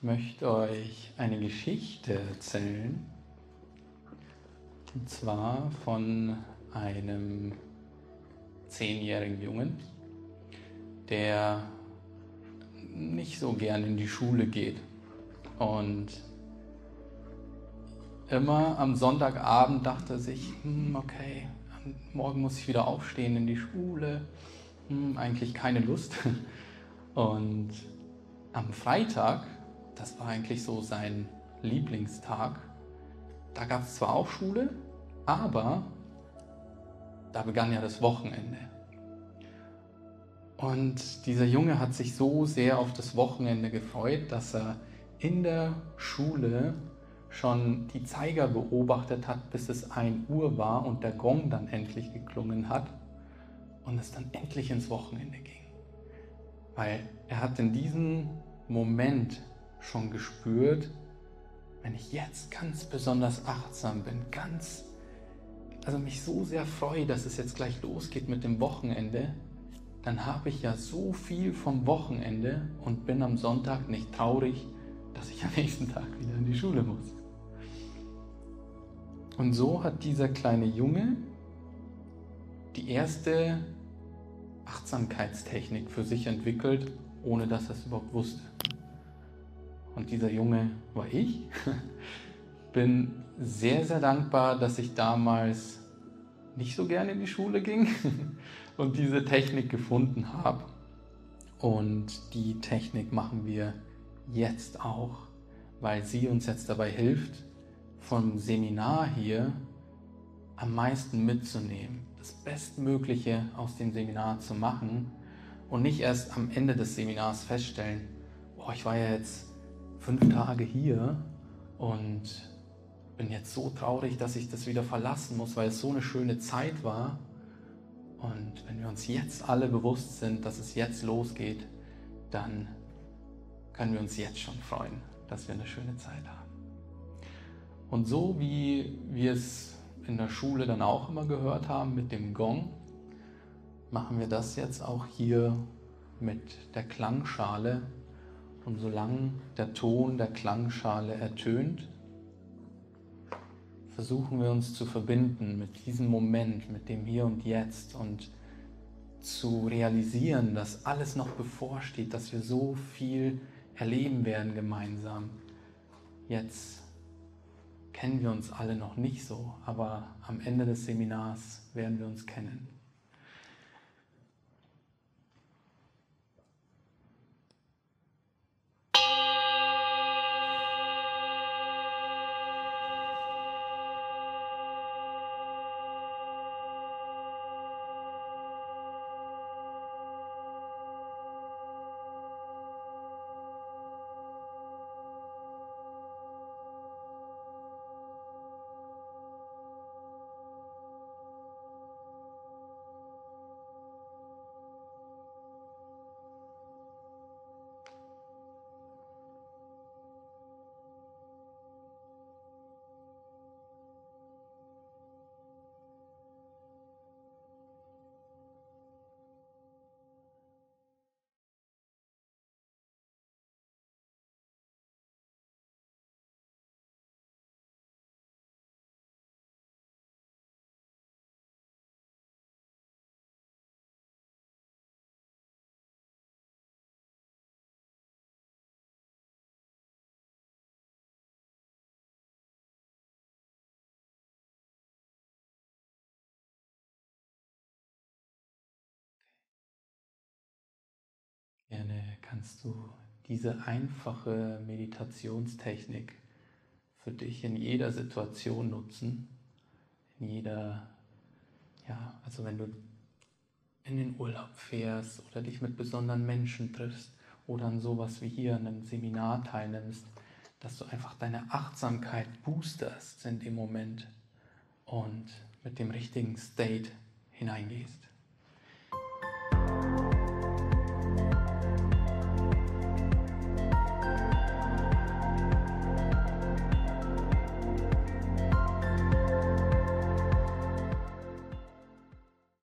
Möchte euch eine Geschichte erzählen. Und zwar von einem zehnjährigen Jungen, der nicht so gern in die Schule geht. Und immer am Sonntagabend dachte er sich, hm, okay, morgen muss ich wieder aufstehen in die Schule. Hm, eigentlich keine Lust. Und am Freitag, das war eigentlich so sein Lieblingstag, da gab es zwar auch Schule, aber da begann ja das Wochenende. Und dieser Junge hat sich so sehr auf das Wochenende gefreut, dass er in der Schule schon die Zeiger beobachtet hat, bis es 1 Uhr war und der Gong dann endlich geklungen hat und es dann endlich ins Wochenende ging. Weil er hat in diesem Moment schon gespürt, wenn ich jetzt ganz besonders achtsam bin, ganz, also mich so sehr freue, dass es jetzt gleich losgeht mit dem Wochenende, dann habe ich ja so viel vom Wochenende und bin am Sonntag nicht traurig, dass ich am nächsten Tag wieder in die Schule muss. Und so hat dieser kleine Junge die erste Achtsamkeitstechnik für sich entwickelt, ohne dass er es überhaupt wusste. Und dieser Junge war ich. Bin sehr, sehr dankbar, dass ich damals nicht so gerne in die Schule ging und diese Technik gefunden habe. Und die Technik machen wir jetzt auch, weil sie uns jetzt dabei hilft, vom Seminar hier am meisten mitzunehmen, das Bestmögliche aus dem Seminar zu machen und nicht erst am Ende des Seminars feststellen, boah, ich war ja jetzt fünf Tage hier und bin jetzt so traurig, dass ich das wieder verlassen muss, weil es so eine schöne Zeit war. Und wenn wir uns jetzt alle bewusst sind, dass es jetzt losgeht, dann können wir uns jetzt schon freuen, dass wir eine schöne Zeit haben. Und so wie wir es in der Schule dann auch immer gehört haben mit dem Gong, machen wir das jetzt auch hier mit der Klangschale. Und solange der Ton der Klangschale ertönt, versuchen wir uns zu verbinden mit diesem Moment, mit dem Hier und Jetzt und zu realisieren, dass alles noch bevorsteht, dass wir so viel erleben werden gemeinsam. Jetzt kennen wir uns alle noch nicht so, aber am Ende des Seminars werden wir uns kennen. Gerne kannst du diese einfache Meditationstechnik für dich in jeder Situation nutzen, in jeder, ja, also wenn du in den Urlaub fährst oder dich mit besonderen Menschen triffst oder an sowas wie hier an einem Seminar teilnimmst, dass du einfach deine Achtsamkeit boosterst in dem Moment und mit dem richtigen State hineingehst.